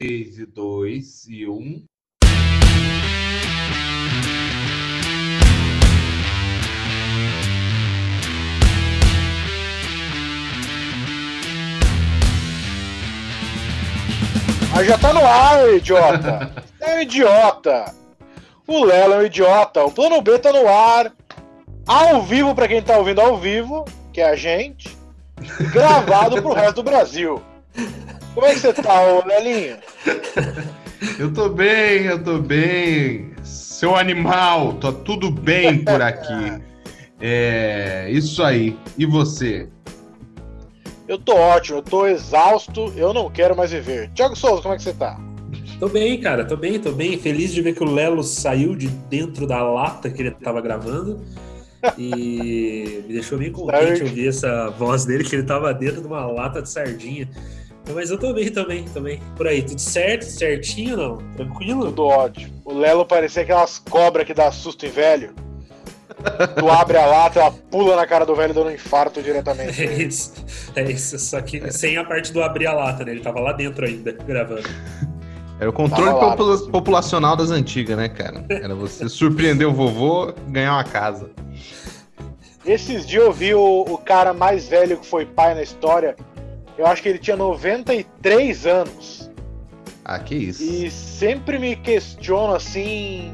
3, e 2 e 1. Mas já tá no ar, idiota! É um idiota! O Lelo é um idiota, o plano B tá no ar, ao vivo pra quem tá ouvindo ao vivo, que é a gente, gravado pro resto do Brasil. Como é que você tá, ô Lelinho? Eu tô bem, eu tô bem. Seu animal, tá tudo bem por aqui. É, isso aí. E você? Eu tô ótimo, eu tô exausto, eu não quero mais viver. Tiago Souza, como é que você tá? Tô bem, cara, tô bem, tô bem. Feliz de ver que o Lelo saiu de dentro da lata que ele tava gravando. E me deixou bem contente ouvir essa voz dele, que ele tava dentro de uma lata de sardinha. Mas eu tô bem também, também. Por aí, tudo certo? Certinho não? Tranquilo? Tudo ótimo. O Lelo parecia aquelas cobras que dá susto em velho. Tu abre a lata, ela pula na cara do velho dando um infarto diretamente. É isso, é isso. Só que sem a parte do abrir a lata, né? Ele tava lá dentro ainda, gravando. Era o controle popula populacional das antigas, né, cara? Era você surpreender o vovô ganhar uma casa. Esses dias eu vi o, o cara mais velho que foi pai na história. Eu acho que ele tinha 93 anos. Ah, que isso. E sempre me questiono assim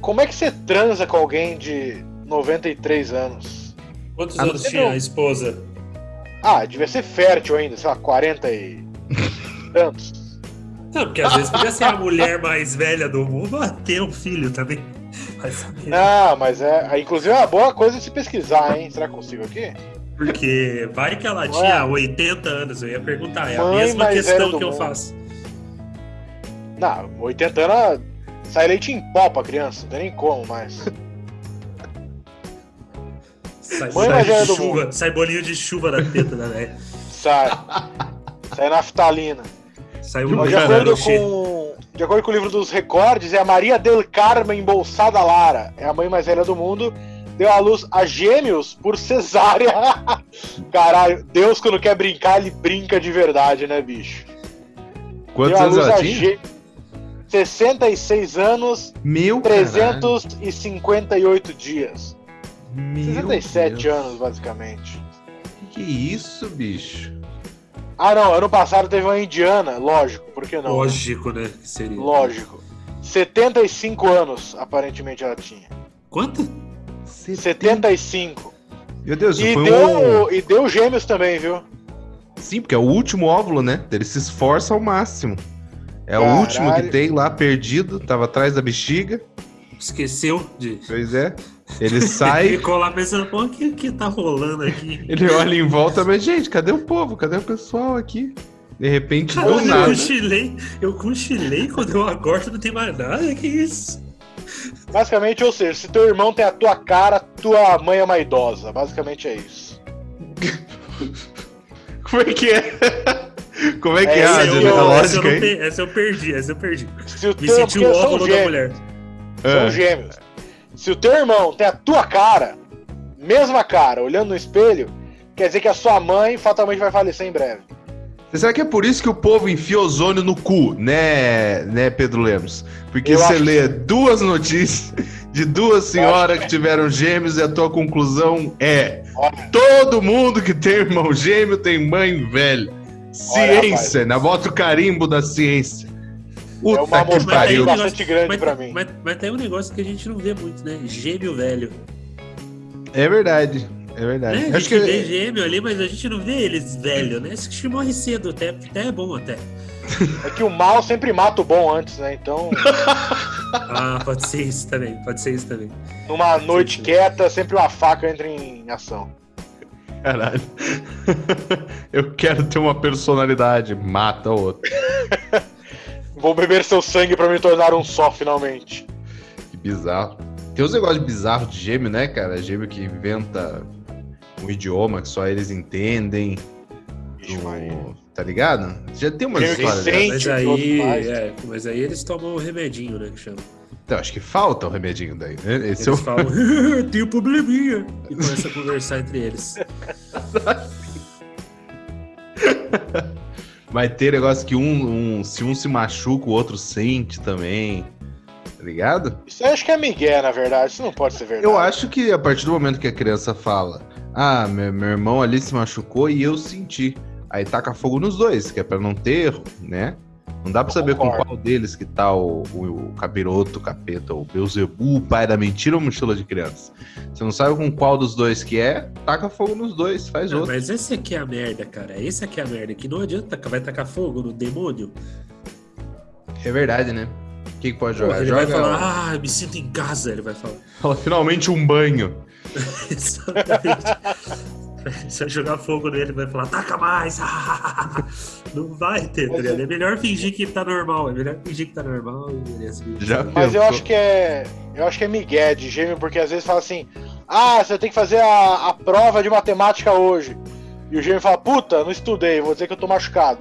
como é que você transa com alguém de 93 anos? Quantos ah, anos tinha a esposa? Ah, devia ser fértil ainda, sei lá, 40 e tantos. Não, porque às vezes podia ser a mulher mais velha do mundo a ter um filho também. Não, mas é. Inclusive é uma boa coisa de se pesquisar, hein? Será que consigo aqui? Porque vai que ela tinha é. 80 anos, eu ia perguntar. É a mesma questão que eu mundo. faço. Não, 80 anos Sai leite em pó pra criança, não tem nem como mais. Sai, Mãe sai, mais chuva, mundo. sai bolinho de chuva da teta da velha. Sai. Sai naftalina. Sai um de, acordo com, de acordo com o livro dos recordes, é a Maria del Carmen Bolsada Lara. É a mãe mais velha do mundo. Deu à luz a gêmeos por cesárea. Caralho, Deus quando quer brincar, ele brinca de verdade, né, bicho? Quantos anos ela tinha? 66 anos, Meu 358 caralho. dias. Meu 67 Deus. anos, basicamente. Que, que isso, bicho? Ah, não, ano passado teve uma indiana, lógico, por que não? Lógico, né? Seria. Lógico. 75 anos, aparentemente, ela tinha. Quanto? 75. Meu Deus, e foi deu, um... E deu gêmeos também, viu? Sim, porque é o último óvulo, né? Ele se esforça ao máximo. É Caralho. o último que tem lá, perdido, tava atrás da bexiga. Esqueceu de. Pois é. Ele sai. Ficou lá pensando, pô, o que, que tá rolando aqui? Ele olha em volta, mas, gente, cadê o povo? Cadê o pessoal aqui? De repente, Cara, do eu nada. Cochilei, eu cochilei quando eu acordo, não tem mais nada, que isso? Basicamente, ou seja, se teu irmão tem a tua cara, tua mãe é uma idosa. Basicamente é isso. Como é que é? Como é que é, é a lógica aí? Essa eu perdi, essa eu perdi. Se o Me senti o óvulo da mulher. São é. gêmeos. Se o teu irmão tem a tua cara, mesma cara, olhando no espelho, quer dizer que a sua mãe fatalmente vai falecer em breve. Será que é por isso que o povo enfia ozônio no cu, né, né Pedro Lemos? Porque Eu você lê que... duas notícias de duas senhoras que... que tiveram gêmeos e a tua conclusão é: Olha. todo mundo que tem irmão gêmeo tem mãe velha. Ciência, na bota o carimbo da ciência. Puta é uma que pariu. bastante grande mas, pra mim. Mas, mas, tem um negócio que a gente não vê muito, né? Gêmeo velho. É verdade. É verdade. É, a gente vê gêmeo ali, mas a gente não vê eles velho, né? Esse que morre cedo, até, até é bom até. É que o mal sempre mata o bom antes, né? Então. ah, pode ser isso também. Pode ser isso também. Numa noite quieta, sempre uma faca entra em ação. Caralho. Eu quero ter uma personalidade. Mata o outro. Vou beber seu sangue para me tornar um só, finalmente. Que bizarro. Tem uns negócios bizarros de gêmeo, né, cara? Gêmeo que inventa um idioma que só eles entendem. Tá ligado? Já tem uma história. Mas aí, é, mas aí eles tomam o remedinho, né? Que chama. Então, acho que falta o remedinho daí, né? Esse eles é o... falam, tem um probleminha. E começa a conversar entre eles. Vai ter negócio que um, um, se um se machuca, o outro sente também. Tá ligado? Isso eu acho que é Miguel, na verdade. Isso não pode ser verdade. Eu acho que a partir do momento que a criança fala, ah, meu, meu irmão ali se machucou e eu senti. Aí taca fogo nos dois, que é pra não ter erro, né? Não dá pra saber com qual deles que tá o, o, o capiroto, o capeta, o Beuzebu, o pai da mentira ou mochila de criança. Você não sabe com qual dos dois que é, taca fogo nos dois, faz não, outro. Mas esse aqui é a merda, cara. Esse aqui é a merda. Que não adianta, vai tacar fogo no demônio. É verdade, né? O que, que pode jogar? Pô, ele Joga... vai falar, ah, me sinto em casa, ele vai falar. Fala, finalmente um banho. Exatamente. Se eu jogar fogo nele, vai falar, taca mais! não vai ter, tá É melhor fingir que tá normal, é melhor fingir que tá normal e. Já Mas eu acho que é. Eu acho que é migué de gêmeo, porque às vezes fala assim, ah, você tem que fazer a, a prova de matemática hoje. E o gêmeo fala, puta, não estudei, vou dizer que eu tô machucado.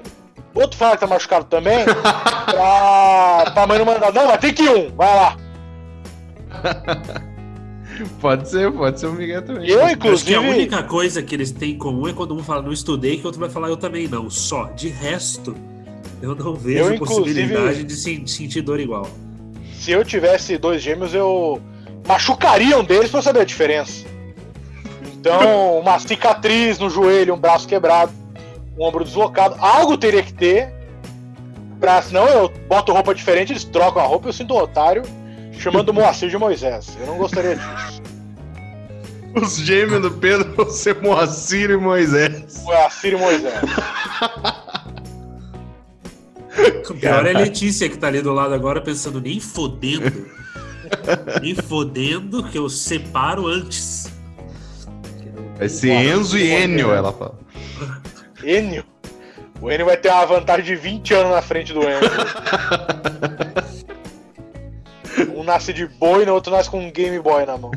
Outro fala que tá machucado também, pra, pra mãe não mandar, não, mas tem que um, vai lá. Pode ser, pode ser o Miguel também. Eu, inclusive. Acho que a única coisa que eles têm em comum é quando um fala não estudei, que o outro vai falar eu também não. Só. De resto, eu não vejo eu, possibilidade de sentir dor igual. Se eu tivesse dois gêmeos, eu machucaria um deles pra saber a diferença. Então, uma cicatriz no joelho, um braço quebrado, um ombro deslocado, algo teria que ter. Pra, senão eu boto roupa diferente, eles trocam a roupa, eu sinto um otário chamando Moacir de Moisés. Eu não gostaria disso. Os gêmeos do Pedro vão ser Moacir e Moisés. Moacir e Moisés. O pior é a Letícia que tá ali do lado agora pensando, nem fodendo. nem fodendo que eu separo antes. Vai ser Enzo e Enio, ela fala. Enio? O Enio vai ter uma vantagem de 20 anos na frente do Enzo. Um nasce de boi e o outro nasce com um Game Boy na mão.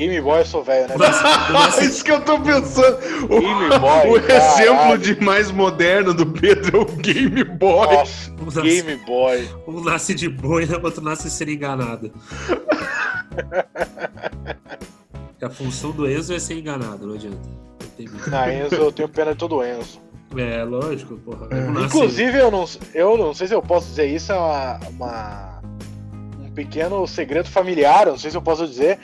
Game Boy eu sou velho, né? É Isso que eu tô pensando. O, Game Boy, o exemplo de mais moderno do Pedro é o Game Boy. Nossa, um Game nasce, Boy. Um nasce de boi e o outro nasce ser enganado. a função do Enzo é ser enganado, não adianta. Na Enzo, eu tenho pena de todo Enzo. É, lógico, porra. É. Inclusive, eu não, eu não sei se eu posso dizer isso, é uma, uma pequeno segredo familiar, não sei se eu posso dizer,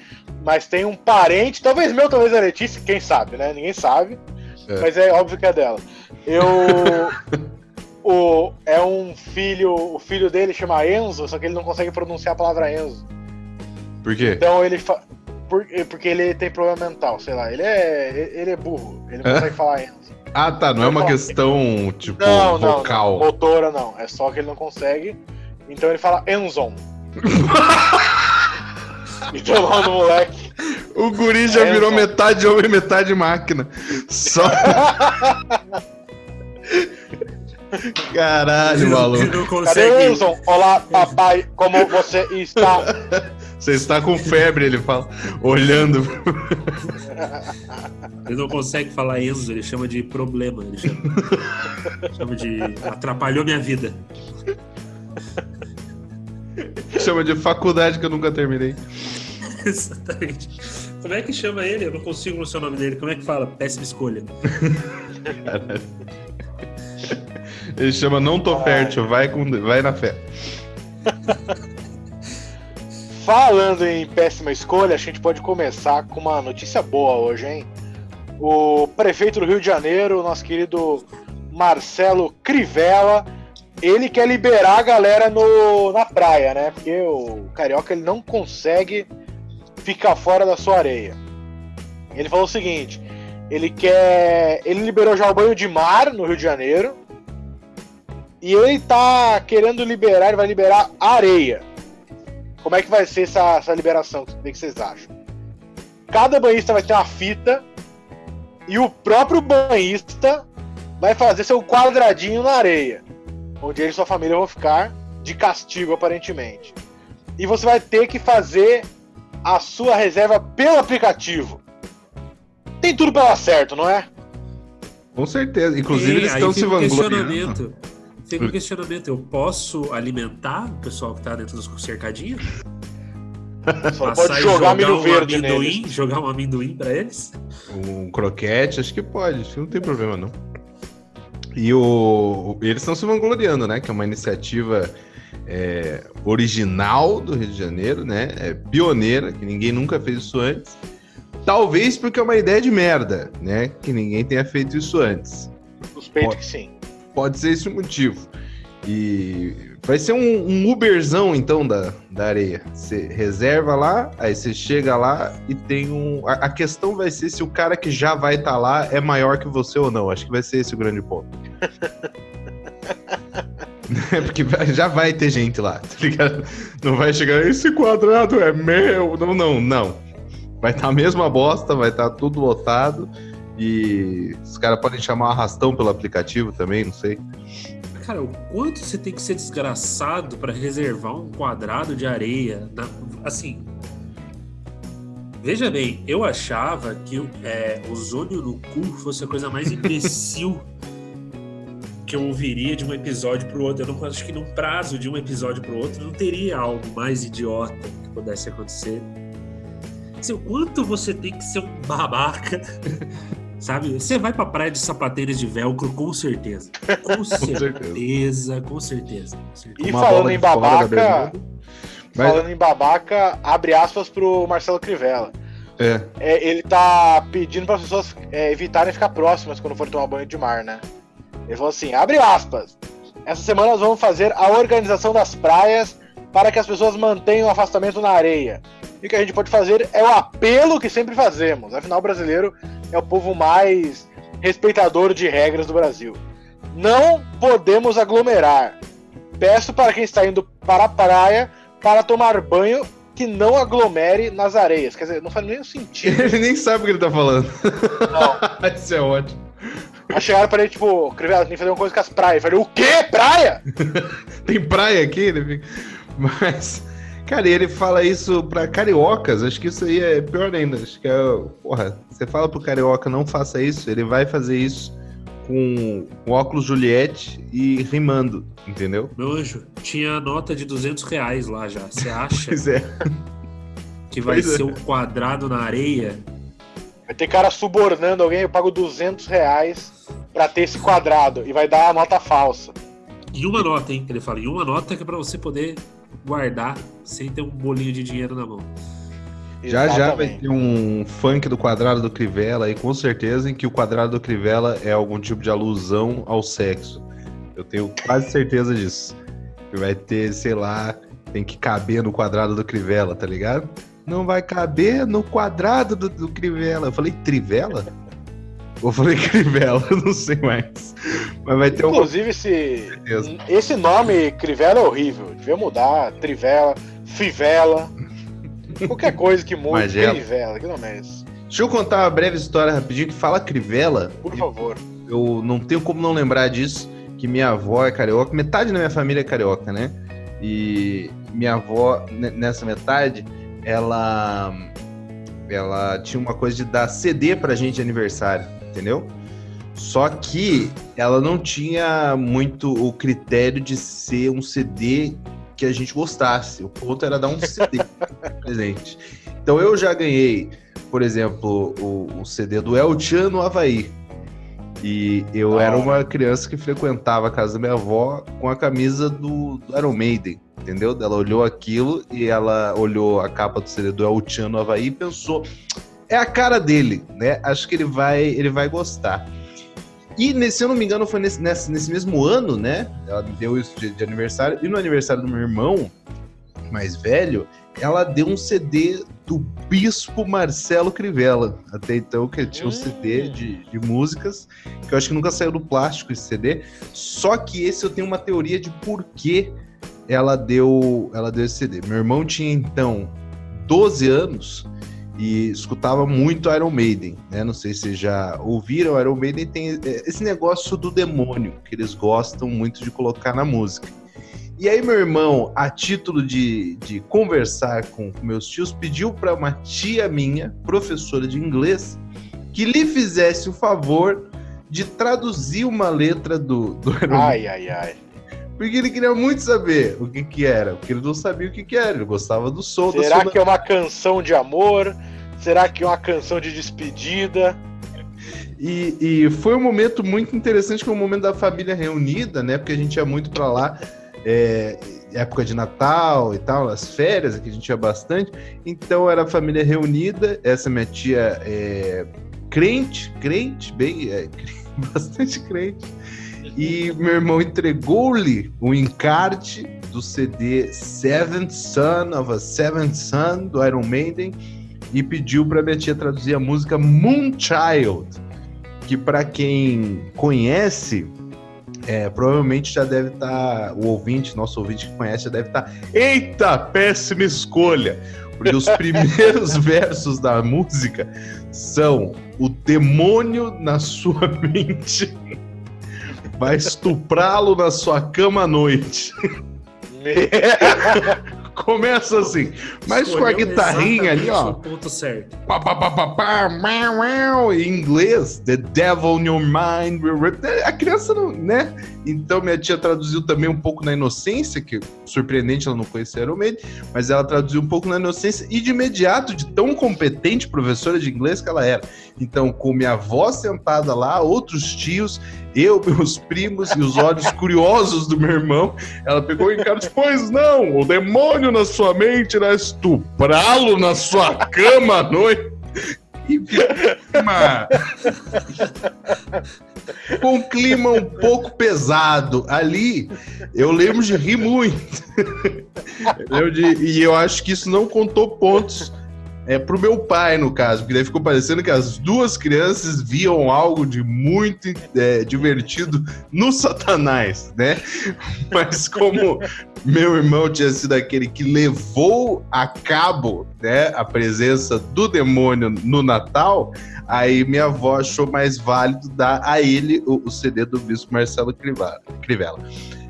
mas tem um parente, talvez meu, talvez a Letícia, quem sabe, né? Ninguém sabe, é. mas é óbvio que é dela. Eu. o, é um filho, o filho dele chama Enzo, só que ele não consegue pronunciar a palavra Enzo. Por quê? Então ele fa... Por, porque ele tem problema mental, sei lá, ele é, ele é burro, ele não é? consegue falar Enzo. Ah, tá, não é uma questão, tipo, não, vocal. Não, não, motora não, é só que ele não consegue. Então ele fala Enzon. E tomando moleque. O guri já é, virou metade homem, metade máquina. Só. Caralho, maluco. Cadê o Wilson? Olá, papai, como você está? Você está com febre, ele fala, olhando. Ele não consegue falar Enzo, ele chama de problema. Ele chama, chama de atrapalhou minha vida. Chama de faculdade que eu nunca terminei. Exatamente. Como é que chama ele? Eu não consigo no seu nome dele. Como é que fala? Péssima escolha. Ele chama Não Tô Fértil, vai, com, vai na fé. Falando em péssima escolha, a gente pode começar com uma notícia boa hoje, hein? O prefeito do Rio de Janeiro, nosso querido Marcelo Crivella, ele quer liberar a galera no, na praia, né? Porque o carioca ele não consegue ficar fora da sua areia. Ele falou o seguinte: ele quer. Ele liberou já o banho de mar no Rio de Janeiro. E ele tá querendo liberar, ele vai liberar areia. Como é que vai ser essa, essa liberação? O que vocês acham? Cada banhista vai ter uma fita e o próprio banhista vai fazer seu quadradinho na areia onde ele e sua família vão ficar de castigo, aparentemente. E você vai ter que fazer a sua reserva pelo aplicativo. Tem tudo para dar certo, não é? Com certeza. Inclusive, e eles estão se vangloriando. Fica um questionamento. Eu posso alimentar o pessoal que tá dentro dos cercadinhos? Só pode jogar, milho um verde amendoim, neles. Jogar um amendoim para eles? Um croquete, acho que pode. Acho que não tem problema, não. E o, eles estão se vangloriando, né? Que é uma iniciativa é, original do Rio de Janeiro, né? É pioneira, que ninguém nunca fez isso antes. Talvez porque é uma ideia de merda, né? Que ninguém tenha feito isso antes. Suspeito pode, que sim. Pode ser esse o motivo. E vai ser um, um, Uberzão, então, da, da areia. Você reserva lá, aí você chega lá e tem um. A, a questão vai ser se o cara que já vai estar tá lá é maior que você ou não. Acho que vai ser esse o grande ponto. Porque já vai ter gente lá, tá ligado? Não vai chegar, esse quadrado é meu. Não, não, não. Vai estar tá a mesma bosta, vai estar tá tudo lotado. E os caras podem chamar arrastão pelo aplicativo também, não sei. Cara, o quanto você tem que ser desgraçado para reservar um quadrado de areia? Na... Assim. Veja bem, eu achava que é, ozônio no cu fosse a coisa mais imbecil que eu ouviria de um episódio pro outro. Eu não acho que num prazo de um episódio pro outro não teria algo mais idiota que pudesse acontecer. Assim, o quanto você tem que ser um babaca Sabe? Você vai pra praia de sapateiras de velcro, com certeza. Com, certeza, com certeza, com certeza. E falando em babaca. Falando em babaca, abre aspas pro Marcelo Crivella. É. é ele tá pedindo para as pessoas é, evitarem ficar próximas quando for tomar banho de mar, né? Ele falou assim: abre aspas. Essa semana nós vamos fazer a organização das praias para que as pessoas mantenham o afastamento na areia. E o que a gente pode fazer é o apelo que sempre fazemos. Afinal, o brasileiro é o povo mais respeitador de regras do Brasil. Não podemos aglomerar. Peço para quem está indo para a praia para tomar banho que não aglomere nas areias. Quer dizer, não faz nenhum sentido. ele nem sabe o que ele está falando. Não. Isso é ótimo. Aí chegaram pra ele, tipo, tem que fazer uma coisa com as praias. Eu falei, o quê? Praia? tem praia aqui? Mas. Cara, e ele fala isso pra cariocas, acho que isso aí é pior ainda. Acho que é. Porra, você fala pro carioca não faça isso, ele vai fazer isso com, com óculos Juliette e rimando, entendeu? Meu anjo, tinha nota de 200 reais lá já. Você acha pois é. que vai pois ser é. um quadrado na areia? Vai ter cara subornando alguém, eu pago 200 reais pra ter esse quadrado e vai dar a nota falsa. E uma nota, hein? Ele fala, e uma nota que é pra você poder guardar sem ter um bolinho de dinheiro na mão. Já Exatamente. já vai ter um funk do quadrado do Crivella aí, com certeza, em que o quadrado do Crivella é algum tipo de alusão ao sexo. Eu tenho quase certeza disso. Que vai ter, sei lá, tem que caber no quadrado do Crivella, tá ligado? Não vai caber no quadrado do, do Crivella. Eu falei Trivela? Ou falei Crivella, não sei mais. Mas vai ter Inclusive, esse, esse nome Crivella é horrível. Devia mudar. Trivela, Fivela. Qualquer cocoisa que mude, Crivella. Que nome é esse? Deixa eu contar uma breve história rapidinho que fala Crivella. Por favor. Eu não tenho como não lembrar disso, que minha avó é carioca, metade da minha família é carioca, né? E minha avó, nessa metade, ela ela tinha uma coisa de dar CD pra gente de aniversário entendeu? Só que ela não tinha muito o critério de ser um CD que a gente gostasse. O ponto era dar um CD presente. Então eu já ganhei, por exemplo, o, o CD do El Chan no Havaí. E eu ah. era uma criança que frequentava a casa da minha avó com a camisa do, do Iron Maiden, entendeu? Ela olhou aquilo e ela olhou a capa do CD do El Chan no Havaí e pensou: é a cara dele, né? Acho que ele vai, ele vai gostar. E, se eu não me engano, foi nesse, nesse, nesse mesmo ano, né? Ela me deu isso de, de, aniversário. E no aniversário do meu irmão, mais velho, ela deu um CD do Bispo Marcelo Crivella. Até então, que tinha um CD hum. de, de músicas, que eu acho que nunca saiu do plástico esse CD. Só que esse eu tenho uma teoria de por que ela deu, ela deu esse CD. Meu irmão tinha, então, 12 anos e escutava muito Iron Maiden, né? Não sei se já ouviram, Iron Maiden tem é, esse negócio do demônio que eles gostam muito de colocar na música. E aí meu irmão, a título de, de conversar com meus tios, pediu para uma tia minha, professora de inglês, que lhe fizesse o favor de traduzir uma letra do, do Iron Ai, ai, ai. Porque ele queria muito saber o que que era, porque ele não sabia o que que era, ele gostava do som. Será que é uma canção de amor? Será que é uma canção de despedida? E, e, foi um momento muito interessante, que é o um momento da família reunida, né? Porque a gente ia muito para lá, é, época de Natal e tal, as férias, que a gente ia bastante. Então era a família reunida, essa minha tia é crente, crente, bem, é, bastante crente. E meu irmão entregou-lhe o encarte do CD Seventh Son of a Seventh Son do Iron Maiden e pediu para minha tia traduzir a música Moonchild, que para quem conhece, é, provavelmente já deve estar, tá, o ouvinte, nosso ouvinte que conhece, já deve estar, tá, eita, péssima escolha, porque os primeiros versos da música são o demônio na sua mente vai estuprá-lo na sua cama à noite. Começa assim, mas com a guitarrinha ali, ó. ponto certo. Pá, pá, pá, pá, pá, em inglês, The Devil in Your Mind. A criança não, né? Então minha tia traduziu também um pouco na inocência, que surpreendente ela não conhecia Iron Maiden, mas ela traduziu um pouco na inocência e de imediato, de tão competente professora de inglês que ela era. Então, com minha avó sentada lá, outros tios, eu, meus primos e os olhos curiosos do meu irmão, ela pegou em cara, pois não, o demônio na sua mente irá estuprá-lo na sua cama à noite. E clima, um clima um pouco pesado. Ali, eu lembro de rir muito. Eu de, e eu acho que isso não contou pontos é, pro meu pai, no caso, porque daí ficou parecendo que as duas crianças viam algo de muito é, divertido no Satanás, né? Mas como meu irmão tinha sido aquele que levou a cabo né, a presença do demônio no Natal, aí minha avó achou mais válido dar a ele o, o CD do bispo Marcelo Crivella.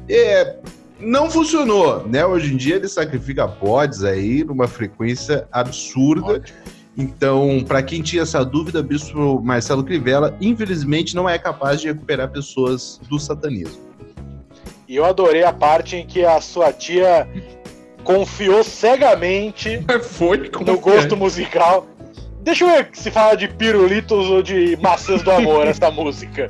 É, não funcionou, né? Hoje em dia ele sacrifica bodes aí numa frequência absurda. Ótimo. Então, para quem tinha essa dúvida, Bispo Marcelo Crivella, infelizmente, não é capaz de recuperar pessoas do satanismo. E eu adorei a parte em que a sua tia confiou cegamente foi no gosto musical Deixa eu ver se fala de pirulitos ou de maçãs do amor, essa música.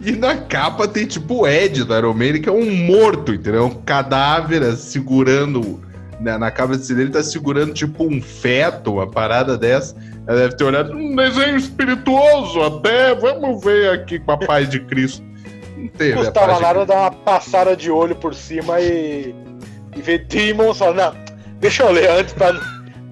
E na capa tem tipo o Ed do Iron Man, que é um morto, entendeu? Um cadáver segurando. Né, na cabeça dele tá segurando tipo um feto, uma parada dessa. Ela deve ter olhado, um desenho espirituoso até, vamos ver aqui com a paz de Cristo. Não teve. Custava nada dar uma passada de olho por cima e, e ver Demon só, não, deixa eu ler antes pra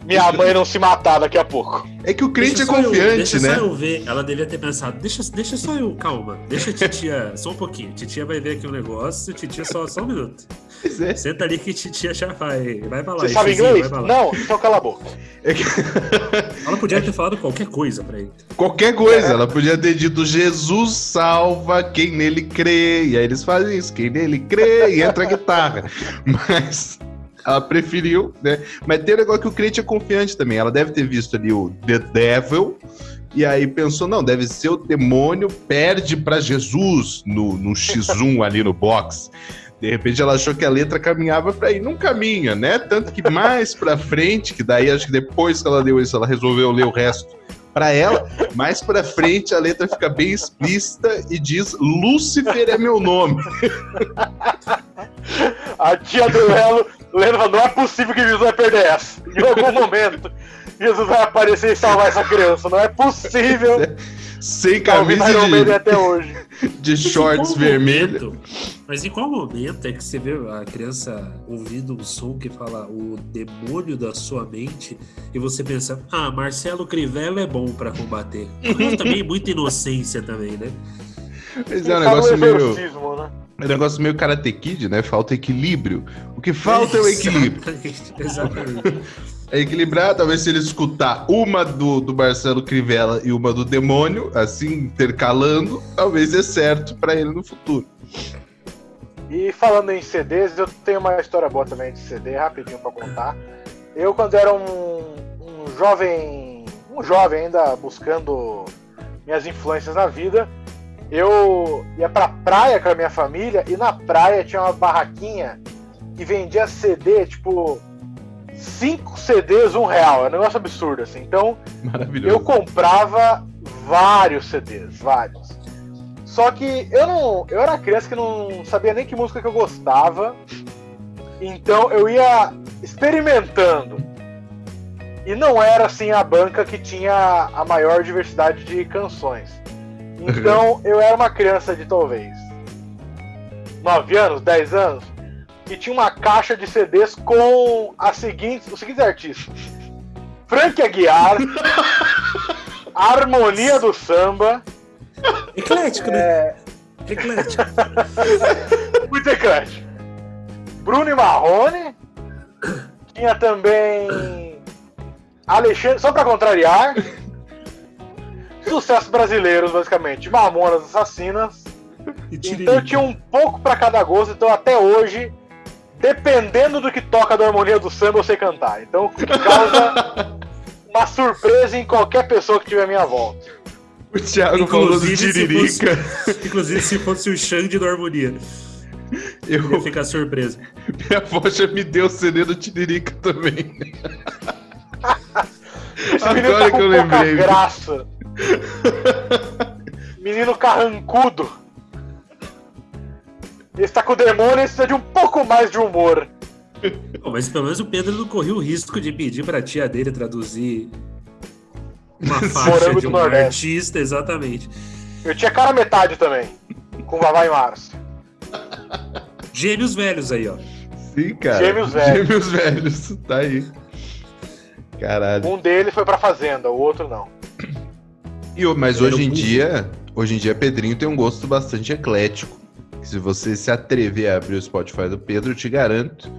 minha mãe não se matar daqui a pouco. É que o crente é confiante, eu, deixa né? Deixa só eu ver. Ela devia ter pensado, deixa, deixa só eu, calma. Deixa a titia só um pouquinho. Titia vai ver aqui um negócio, titia só, só um minuto. É. Senta ali que titia já vai. Vai falar. Você sabe inglês? Não, então cala a boca. É que... Ela podia ter falado qualquer coisa pra ele. Qualquer coisa. É. Ela podia ter dito Jesus salva quem nele crê. E aí eles fazem isso. Quem nele crê e entra a guitarra. Mas ela preferiu, né? Mas tem um negócio que o crente é confiante também. Ela deve ter visto ali o The Devil, e aí pensou, não, deve ser o demônio, perde para Jesus no, no X1 ali no box. De repente ela achou que a letra caminhava para ir, não caminha, né? Tanto que mais para frente, que daí acho que depois que ela deu isso, ela resolveu ler o resto para ela. Mais para frente a letra fica bem explícita e diz: Lúcifer é meu nome. A tia do Lelo lembra, não é possível que Jesus vai perder essa. Em algum momento, Jesus vai aparecer e salvar essa criança. Não é possível. Sem camisa de, até hoje. de shorts vermelho. Mas em qual momento é que você vê a criança ouvindo um som que fala o demônio da sua mente e você pensa, ah, Marcelo Crivella é bom para combater. Mas também muita inocência também, né? Mas é um negócio meio. Né? É um negócio meio Karate Kid, né? Falta equilíbrio. O que falta é o equilíbrio. Exatamente. É equilibrar, talvez se ele escutar uma do, do Marcelo Crivella e uma do Demônio, assim, intercalando, talvez dê certo para ele no futuro. E falando em CDs, eu tenho uma história boa também de CD, rapidinho para contar. Eu, quando era um, um jovem, um jovem ainda buscando minhas influências na vida, eu ia pra praia com a minha família e na praia tinha uma barraquinha que vendia CD, tipo, cinco CDs, um real. É um negócio absurdo, assim. Então, eu comprava vários CDs, vários. Só que eu não. Eu era criança que não sabia nem que música que eu gostava. Então eu ia experimentando. E não era assim a banca que tinha a maior diversidade de canções. Então eu era uma criança de talvez 9 anos, 10 anos, que tinha uma caixa de CDs com as seguintes, os seguintes artistas: Frank Aguiar, Harmonia do Samba. Eclético, né? É... Eclético. Muito eclético. Bruno e Marrone. Tinha também Alexandre, só para contrariar. Sucessos brasileiros, basicamente. Mamonas Assassinas. Então tinha um pouco para cada gosto, então até hoje, dependendo do que toca da harmonia do samba, eu sei cantar. Então causa uma surpresa em qualquer pessoa que tiver à minha volta. O Thiago inclusive, falou do Tiririca. Se fosse, inclusive se fosse o Xande do Harmonia. Eu ia ficar surpreso. Minha avó já me deu o CD do Tiririca também. Esse menino Agora tá que eu lembrei. graça. menino carrancudo. Ele está com o demônio e precisa de um pouco mais de humor. Bom, mas pelo menos o Pedro não correu o risco de pedir pra tia dele traduzir uma faixa de um artista, exatamente. Eu tinha cara metade também, com Vavá e Márcio. Gêmeos velhos aí, ó. Sim, cara. Gêmeos velhos. Gêmeos velhos, tá aí. Caralho. Um deles foi pra fazenda, o outro não. E, mas hoje em dia, hoje em dia Pedrinho tem um gosto bastante eclético. Se você se atrever a abrir o Spotify do Pedro, eu te garanto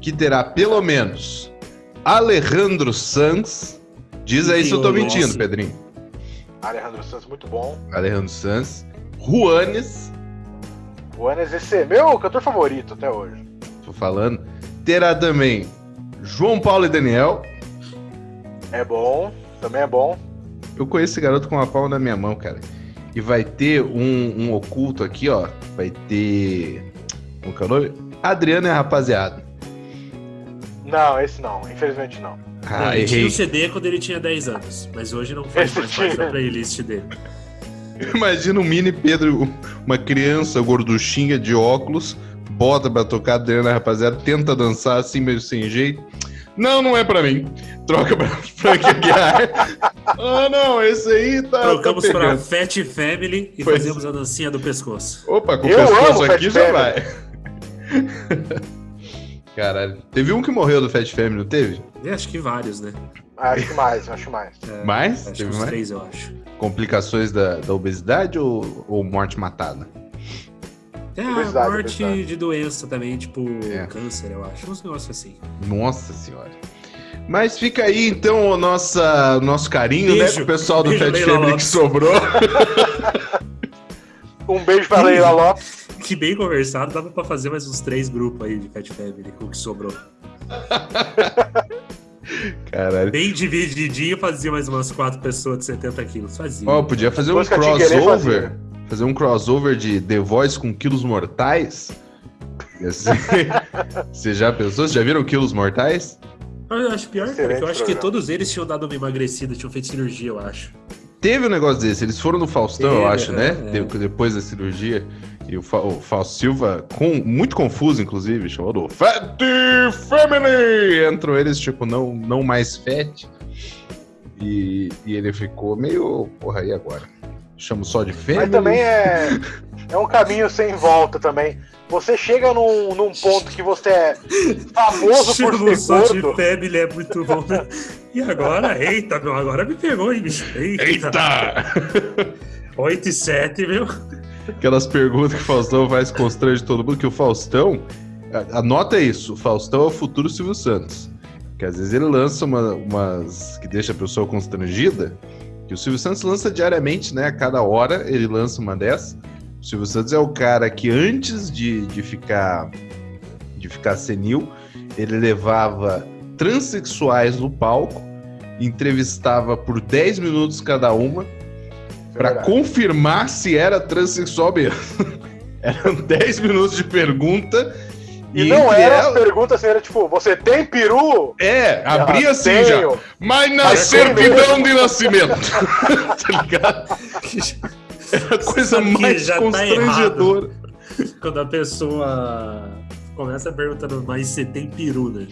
que terá pelo menos Alejandro Sanz. Diz aí se eu tô mentindo, Pedrinho. Alejandro Sanz, muito bom. Alejandro Sanz. Juanes. Juanes, esse é meu cantor favorito até hoje. Tô falando. Terá também João Paulo e Daniel. É bom, também é bom. Eu conheço esse garoto com uma palma na minha mão, cara. E vai ter um, um oculto aqui, ó. Vai ter. Como que é o nome? Adriano a rapaziada. Não, esse não, infelizmente não. Ah, ele tinha o CD quando ele tinha 10 anos, mas hoje não faz mais parte da playlist dele. Imagina um mini Pedro, uma criança gorduchinha de óculos, bota pra tocar Adriano e a rapaziada, tenta dançar assim meio sem jeito. Não, não é pra mim. Troca pra Frank Aguiar. ah, não, esse aí tá. Trocamos tá pra Fat Family e pois. fazemos a dancinha do pescoço. Opa, com o pescoço aqui já vai. Caralho. Teve um que morreu do Fat Family, não teve? Eu acho que vários, né? Acho que mais, acho mais. É, mais? Acho teve mais? três, eu acho. Complicações da, da obesidade ou, ou morte matada? É, a morte de doença também, tipo é. câncer, eu acho. Uns negócios assim. Nossa senhora. Mas fica aí, então, o nossa, nosso carinho, né, beijo, né, pro pessoal do Fat Family que sobrou. um beijo pra Leila Lopes. Que bem conversado, dava pra fazer mais uns três grupos aí de Fat Family com o que sobrou. Caralho. Bem divididinho, fazia mais umas quatro pessoas de 70 quilos. Fazia. Ó, oh, podia fazer um crossover fazer um crossover de The Voice com Quilos Mortais. Você já pensou? Vocês já viram Quilos Mortais? Eu acho pior, cara, que eu acho que todos eles tinham dado uma emagrecida, tinham feito cirurgia, eu acho. Teve um negócio desse, eles foram no Faustão, Teve, eu acho, né? é, né? É. Depois da cirurgia. E o, Fa o Fausto Silva, com, muito confuso, inclusive, chamado Fat Family! Entrou eles, tipo, não, não mais fat. E, e ele ficou meio. Porra, e agora? Chamo só de family. Mas também é, é um caminho sem volta também. Você chega num, num ponto que você é famoso por ser só gordo. de family é muito bom, né? E agora? Eita, meu, agora me pegou, hein, bicho? Eita! Eita. 8 e 7, viu? Aquelas perguntas que o Faustão faz constrange todo mundo, que o Faustão... Anota isso, o Faustão é o futuro Silvio Santos. Que às vezes ele lança uma, umas que deixa a pessoa constrangida, que o Silvio Santos lança diariamente, né? A cada hora ele lança uma dessas. O Silvio Santos é o cara que antes de, de ficar de ficar senil, ele levava transexuais no palco, entrevistava por 10 minutos cada uma para confirmar se era transexual mesmo. Eram 10 minutos de pergunta E, e não eram ela... as perguntas, era tipo, você tem peru? É, abria assim tenho. já. Mas na Mas certidão de nascimento. tá ligado? É a coisa mais tá constrangedora. Tá Quando a pessoa começa perguntando, mas você tem peru, né?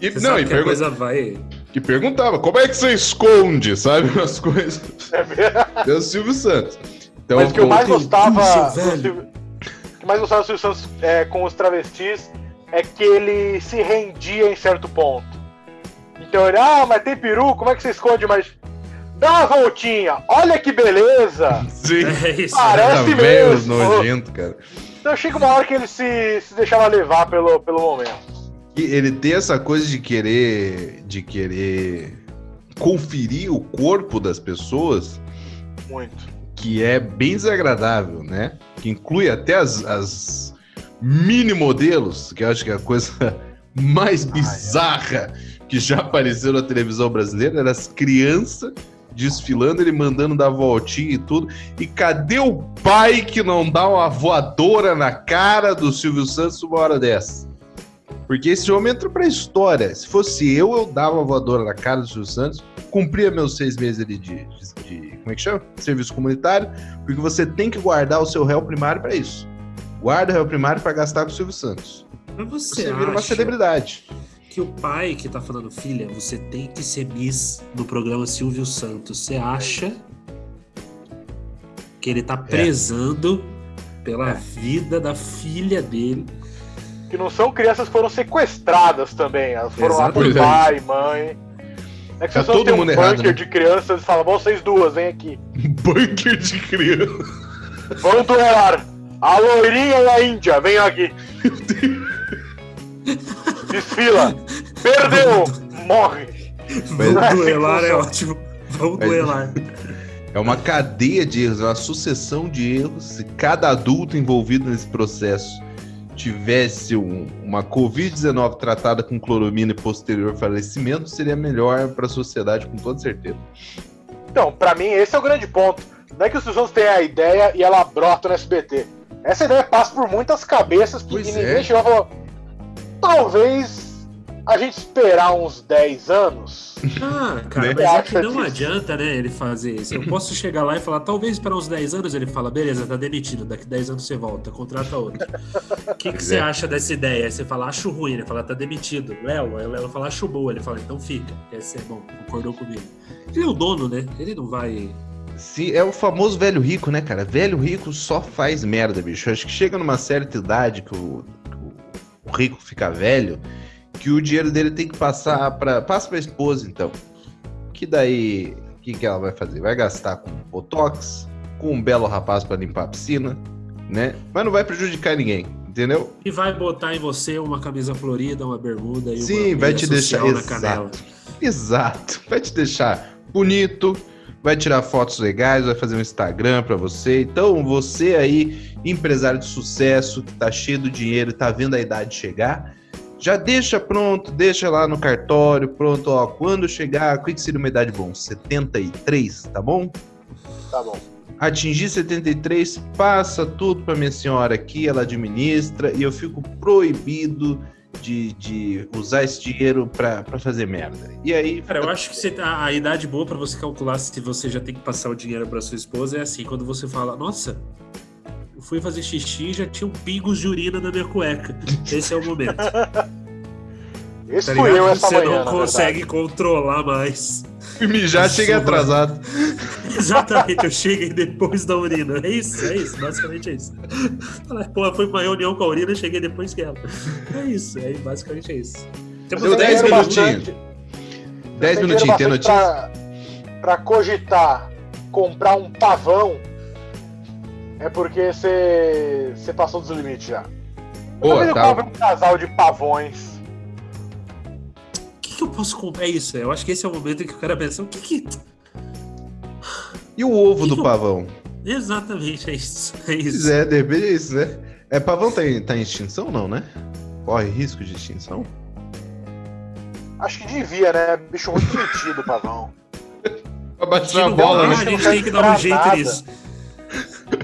E, não, e pergun coisa vai... E perguntava, como é que você esconde, sabe, as coisas? É o Silvio Santos. Então, Mas o que eu mais gostava... O que mais gostava do Silvio Santos é, com os travestis é que ele se rendia em certo ponto. Então ele, ah, mas tem peru, como é que você esconde? Mas dá uma voltinha, olha que beleza! Sim, é isso, parece tá mesmo. nojento, cara. Então chega uma hora que ele se, se deixava levar pelo, pelo momento. E ele tem essa coisa de querer, de querer conferir o corpo das pessoas. Muito. Que é bem desagradável, né? Que inclui até as, as mini modelos, que eu acho que é a coisa mais bizarra ah, é. que já apareceu na televisão brasileira, eram as crianças desfilando, ele mandando dar voltinha e tudo. E cadê o pai que não dá uma voadora na cara do Silvio Santos uma hora dessa? Porque esse homem entra pra história. Se fosse eu, eu dava uma voadora na cara do Silvio Santos, cumpria meus seis meses ali de, de, de, como é que chama? Serviço comunitário, porque você tem que guardar o seu réu primário para isso. Guarda o réu primário para gastar com o Silvio Santos. Mas você, você vira uma celebridade que o pai que tá falando, filha, você tem que ser Miss no programa Silvio Santos. Você acha que ele tá é. prezando é. pela é. vida da filha dele? Que não são crianças que foram sequestradas também. Elas foram Exato. lá por pai, mãe. É que tá todo mundo um errado, bunker né? de crianças e falam, vocês duas, vem aqui. bunker de crianças. Vamos duelar. A loirinha e a índia, vem aqui. Meu Deus. Desfila. Perdeu. Morre. Vamos duelar é ótimo. Vamos duelar. É uma cadeia de erros, é uma sucessão de erros. Se cada adulto envolvido nesse processo tivesse um, uma Covid-19 tratada com cloromina e posterior falecimento, seria melhor para a sociedade, com toda certeza. Então, para mim, esse é o grande ponto. Não é que os pessoas têm a ideia e ela brota no SBT. Essa ideia passa por muitas cabeças que pois ninguém é. chegou e falou: talvez a gente esperar uns 10 anos. Ah, cara, né? mas é que não adianta, né, ele fazer isso. Eu posso chegar lá e falar, talvez esperar uns 10 anos, ele fala, beleza, tá demitido, daqui 10 anos você volta, contrata outro. O que, que você é. acha dessa ideia? Você fala, acho ruim, ele fala, tá demitido. Léo, aí o Léo fala, acho boa, ele fala, então fica, quer ser bom, concordou comigo. Ele é o dono, né? Ele não vai se é o famoso velho rico, né, cara? Velho rico só faz merda, bicho. Acho que chega numa certa idade que o, o rico fica velho, que o dinheiro dele tem que passar para passa para a esposa, então. Que daí, o que, que ela vai fazer? Vai gastar com botox, com um belo rapaz para limpar a piscina, né? Mas não vai prejudicar ninguém, entendeu? E vai botar em você uma camisa florida, uma bermuda e Sim, vai te deixar exato. Exato. Vai te deixar bonito, vai tirar fotos legais, vai fazer um Instagram para você. Então, você aí, empresário de sucesso, que tá cheio do dinheiro, tá vendo a idade chegar, já deixa pronto, deixa lá no cartório, pronto, ó, quando chegar, o que seria uma idade bom? 73, tá bom? Tá bom. Atingir 73, passa tudo para minha senhora aqui, ela administra e eu fico proibido de, de usar esse dinheiro para fazer merda. E aí. Cara, eu acho que você, a, a idade boa para você calcular se você já tem que passar o dinheiro para sua esposa é assim: quando você fala, nossa, fui fazer xixi e já tinha um pingos de urina na minha cueca. Esse é o momento. Esse tá fui eu essa Você manhã, não consegue controlar mais. E mijar chega atrasado. Exatamente, eu cheguei depois da urina. É isso, é isso, basicamente é isso. Pô, foi pra uma reunião com a urina e cheguei depois que ela. É isso, é, basicamente é isso. Temos 10 minutinhos. 10 minutinhos, tem notícia? Pra, pra cogitar comprar um pavão, é porque você passou dos limites já. Boa, eu tá. um casal de pavões que eu posso comprar? É isso, eu acho que esse é o momento em que o cara pensa, o que que... E o ovo que do que pavão? Eu... Exatamente, é isso. É isso. É, de repente é isso, né? É, pavão tá em, tá em extinção, não, né? Corre risco de extinção? Acho que devia, né? Bicho muito metido, pavão. pra bater na bola, né? A gente tem que dar um jeito nada. nisso.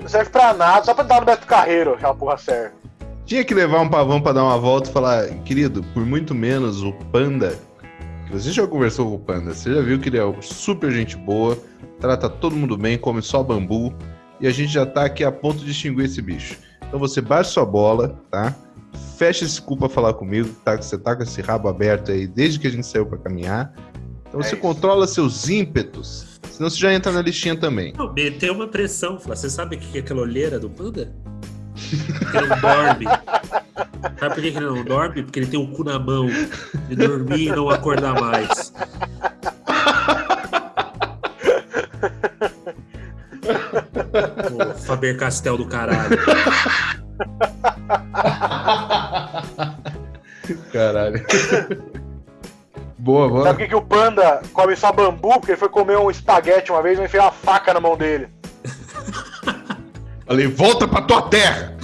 Não serve pra nada, só pra dar no Beto Carreiro, aquela porra serve. Tinha que levar um pavão para dar uma volta e falar, querido, por muito menos o Panda, você já conversou com o Panda, você já viu que ele é super gente boa, trata todo mundo bem, come só bambu, e a gente já tá aqui a ponto de extinguir esse bicho. Então você baixa sua bola, tá? Fecha esse cu pra falar comigo, tá? Que você tá com esse rabo aberto aí desde que a gente saiu para caminhar. Então é você isso. controla seus ímpetos, senão você já entra na listinha também. Não, tem uma pressão, Flá. Você sabe o que é aquela olheira do panda? Ele não dorme. Sabe por que ele não dorme? Porque ele tem o cu na mão de dormir e não acordar mais. Ô, Faber Castel do caralho. Caralho. Boa, boa. Sabe por que, que o panda come só bambu? Porque ele foi comer um espaguete uma vez e enfiou uma faca na mão dele. Falei, volta pra tua terra!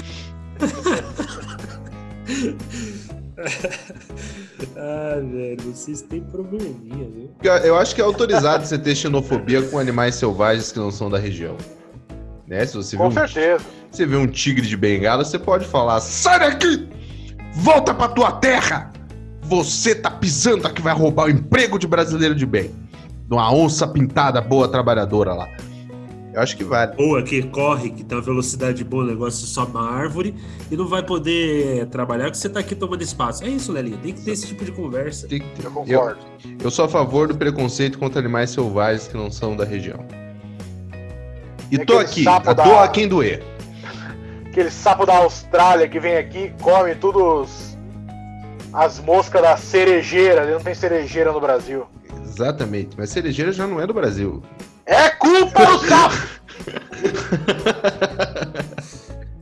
ah, velho, vocês têm probleminha, viu? Eu acho que é autorizado você ter xenofobia com animais selvagens que não são da região. Né? Se você com um, certeza. Você vê um tigre de bengala, você pode falar: sai daqui! Volta pra tua terra! Você tá pisando aqui, vai roubar o emprego de brasileiro de bem. De uma onça pintada boa trabalhadora lá. Eu acho que vale. Boa, que corre, que tem uma velocidade boa, o negócio sobe uma árvore e não vai poder trabalhar porque você tá aqui tomando espaço. É isso, Lelinho. Tem que ter esse tipo de conversa. Tem que ter. Eu concordo. Eu, eu sou a favor do preconceito contra animais selvagens que não são da região. E é tô aqui, a da... doa quem doer. Aquele sapo da Austrália que vem aqui, come todos as moscas da cerejeira. Não tem cerejeira no Brasil. Exatamente, mas cerejeira já não é do Brasil. É culpa do sapo!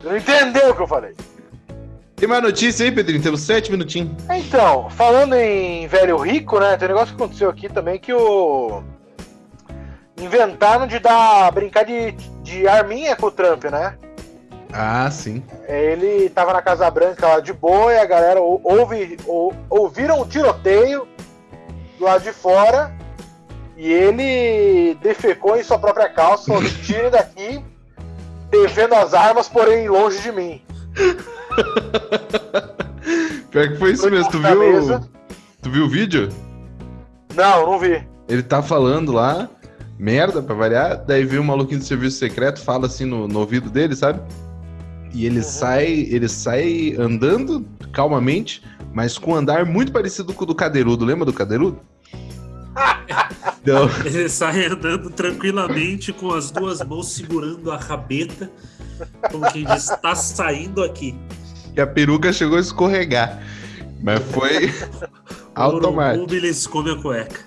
não entendeu o que eu falei. Tem mais notícia aí, Pedrinho? Temos sete minutinhos. Então, falando em velho rico, né? Tem um negócio que aconteceu aqui também que o. Inventaram de dar. brincar de, de arminha com o Trump, né? Ah, sim. Ele tava na Casa Branca lá de boa e a galera ouve, ou, ouviram o tiroteio do lado de fora e ele defecou em sua própria calça, falou: tire daqui, defendo as armas, porém longe de mim. Pior que foi isso mesmo, tu viu? Tu viu o vídeo? Não, não vi. Ele tá falando lá, merda pra variar, daí vem um maluquinho do serviço secreto, fala assim no, no ouvido dele, sabe? E ele uhum. sai, ele sai andando calmamente, mas com um andar muito parecido com o do Cadeirudo. Lembra do Cadeirudo? então... Ele sai andando tranquilamente com as duas mãos segurando a rabeta, como quem diz, está saindo aqui. E a peruca chegou a escorregar. Mas foi automático. O beliscou minha cueca.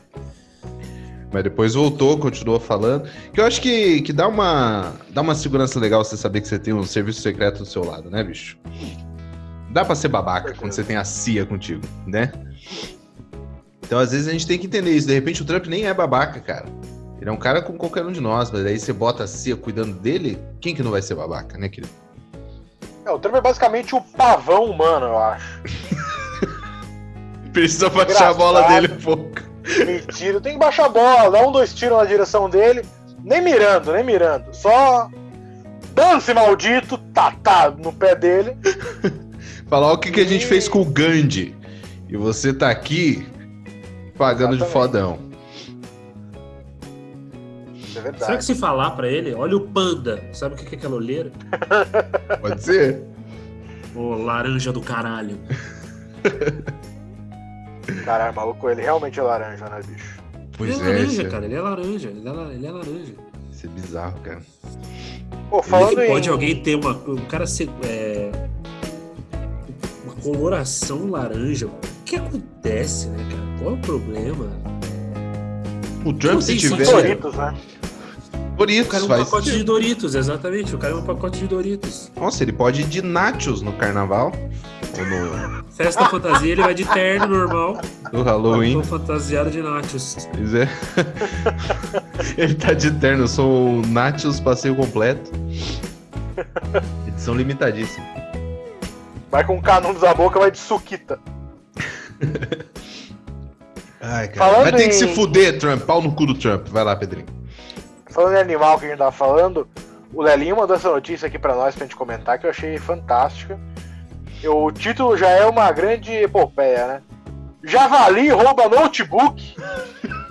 Mas depois voltou, continuou falando. Que eu acho que, que dá, uma, dá uma segurança legal você saber que você tem um serviço secreto do seu lado, né, bicho? Dá pra ser babaca quando você tem a CIA contigo, né? Então, às vezes, a gente tem que entender isso. De repente, o Trump nem é babaca, cara. Ele é um cara como qualquer um de nós, mas aí você bota a CIA cuidando dele, quem que não vai ser babaca, né, querido? É, o Trump é basicamente o pavão humano, eu acho. Precisa baixar a bola dele um pouco. Me tiro, tem que baixar a bola, dar um, dois tiros na direção dele, nem mirando, nem mirando. Só dance maldito, tá, tá no pé dele. Falar o que, e... que a gente fez com o Gandhi. E você tá aqui pagando Exatamente. de fodão. É verdade. Será que se falar pra ele, olha o panda, sabe o que é aquela olheira? Pode ser. Ô, laranja do caralho. Caralho, maluco, ele realmente é laranja, né, bicho? Pois ele é, é laranja, é. cara, ele é laranja, ele é, ele é laranja. Isso é bizarro, cara. Pô, falando em... Pode alguém ter uma. Um cara ser. É, uma coloração laranja. O que acontece, né, cara? Qual é o problema? O Trump, se tiver. Doritos, né? Doritos, o cara é um pacote sentido. de Doritos, exatamente. O cara é um pacote de Doritos. Nossa, ele pode ir de nachos no carnaval. No... Festa fantasia, ele vai de terno normal. No Halloween. Eu tô fantasiado de nachos. Pois é. ele tá de terno, eu sou o nachos passeio completo. Edição limitadíssima. Vai com canudos na boca, vai de suquita. Ai, cara. Falando vai ter em... que se fuder, Trump. Pau no cu do Trump. Vai lá, Pedrinho. Falando em animal que a gente tava falando, o Lelinho mandou essa notícia aqui pra nós pra gente comentar que eu achei fantástica o título já é uma grande epopeia, né? Javali rouba notebook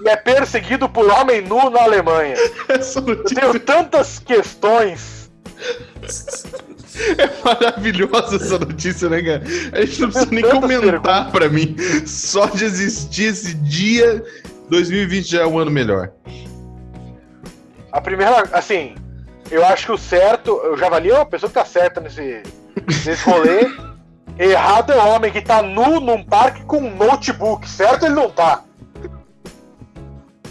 e é perseguido por homem nu na Alemanha. Eu tenho tantas questões. É maravilhosa essa notícia, né, cara? A gente não precisa nem comentar pra mim. Só de existir esse dia, 2020 já é um ano melhor. A primeira, assim, eu acho que o certo, o Javali é uma pessoa que tá certa nesse, nesse rolê. Errado é o homem que tá nu num parque com um notebook. Certo ele não tá.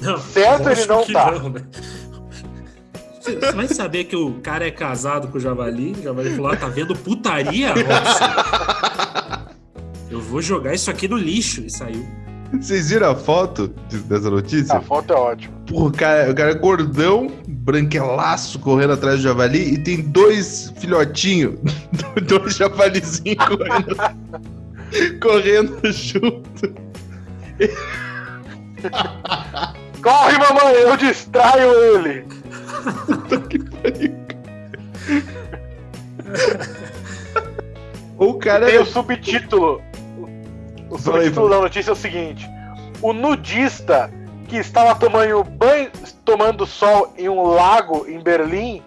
Não, certo ele não tá. Não, né? Você vai saber que o cara é casado com o Javali. O Javali falou: ah, tá vendo putaria? Nossa. Eu vou jogar isso aqui no lixo. E saiu. Vocês viram a foto dessa notícia? A foto é ótima. Porra, o cara, o cara é gordão, branquelaço, correndo atrás do javali e tem dois filhotinhos, dois javalizinhos correndo, correndo junto. Corre, mamãe, eu distraio ele. que o cara. Tem o subtítulo. O subtítulo da notícia é o seguinte: O nudista que estava tomando banho, tomando sol em um lago em Berlim,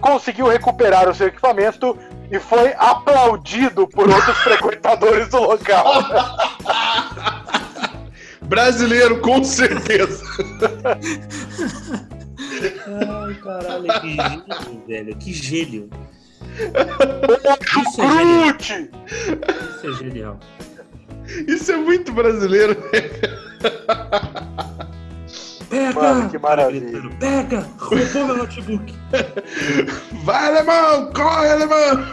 conseguiu recuperar o seu equipamento e foi aplaudido por outros frequentadores do local. Brasileiro, com certeza. Ai, caralho, que gênio, velho. Que gênio. Isso é genial. Isso é genial. Isso é muito brasileiro. Pega! Mano, que maravilha. Pega! Roubou meu notebook. Vai, alemão! Corre, alemão!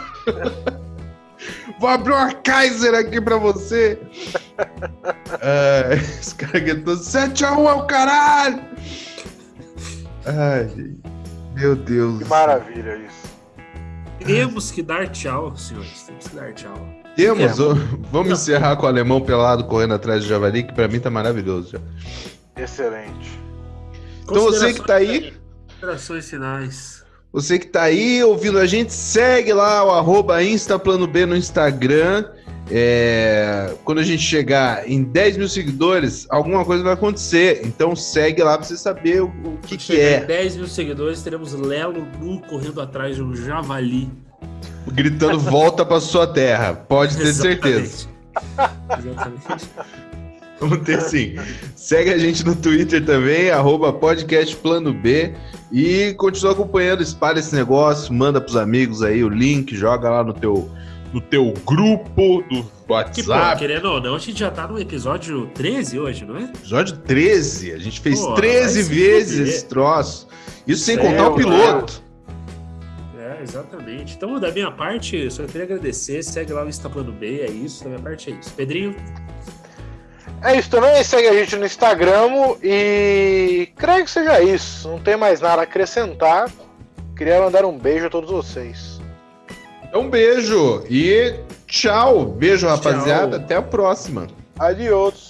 Vou abrir uma Kaiser aqui pra você. é, esse cara gritou 7x1 é o caralho! Ai, meu Deus. Que maravilha isso. Temos que dar tchau, senhores. Temos que dar tchau. Temos. É. Vamos Não. encerrar com o alemão pelado correndo atrás do javali, que pra mim tá maravilhoso já. Excelente. Então você que tá aí. Considerações finais. Você que tá aí ouvindo a gente, segue lá o arroba InstaPlanoB no Instagram. É, quando a gente chegar em 10 mil seguidores, alguma coisa vai acontecer. Então segue lá pra você saber o, o que, que é. Em 10 mil seguidores, teremos Lelo nu correndo atrás de um javali. Gritando volta pra sua terra. Pode ter certeza. Exatamente. Vamos ter sim. Segue a gente no Twitter também, arroba podcast Plano B. E continua acompanhando, espalha esse negócio, manda pros amigos aí o link, joga lá no teu no teu grupo do WhatsApp. Que, pô, querendo ou não, a gente já tá no episódio 13 hoje, não é? Episódio 13. A gente fez pô, 13 vezes esse troço. Isso sem contar o piloto. É, exatamente. Então, da minha parte, só queria agradecer. Segue lá o Insta Plano B, é isso. Da minha parte é isso. Pedrinho? É isso também. Segue a gente no Instagram e creio que seja isso. Não tem mais nada a acrescentar. Queria mandar um beijo a todos vocês. Um beijo e tchau. Beijo, rapaziada. Tchau. Até a próxima. Adiós.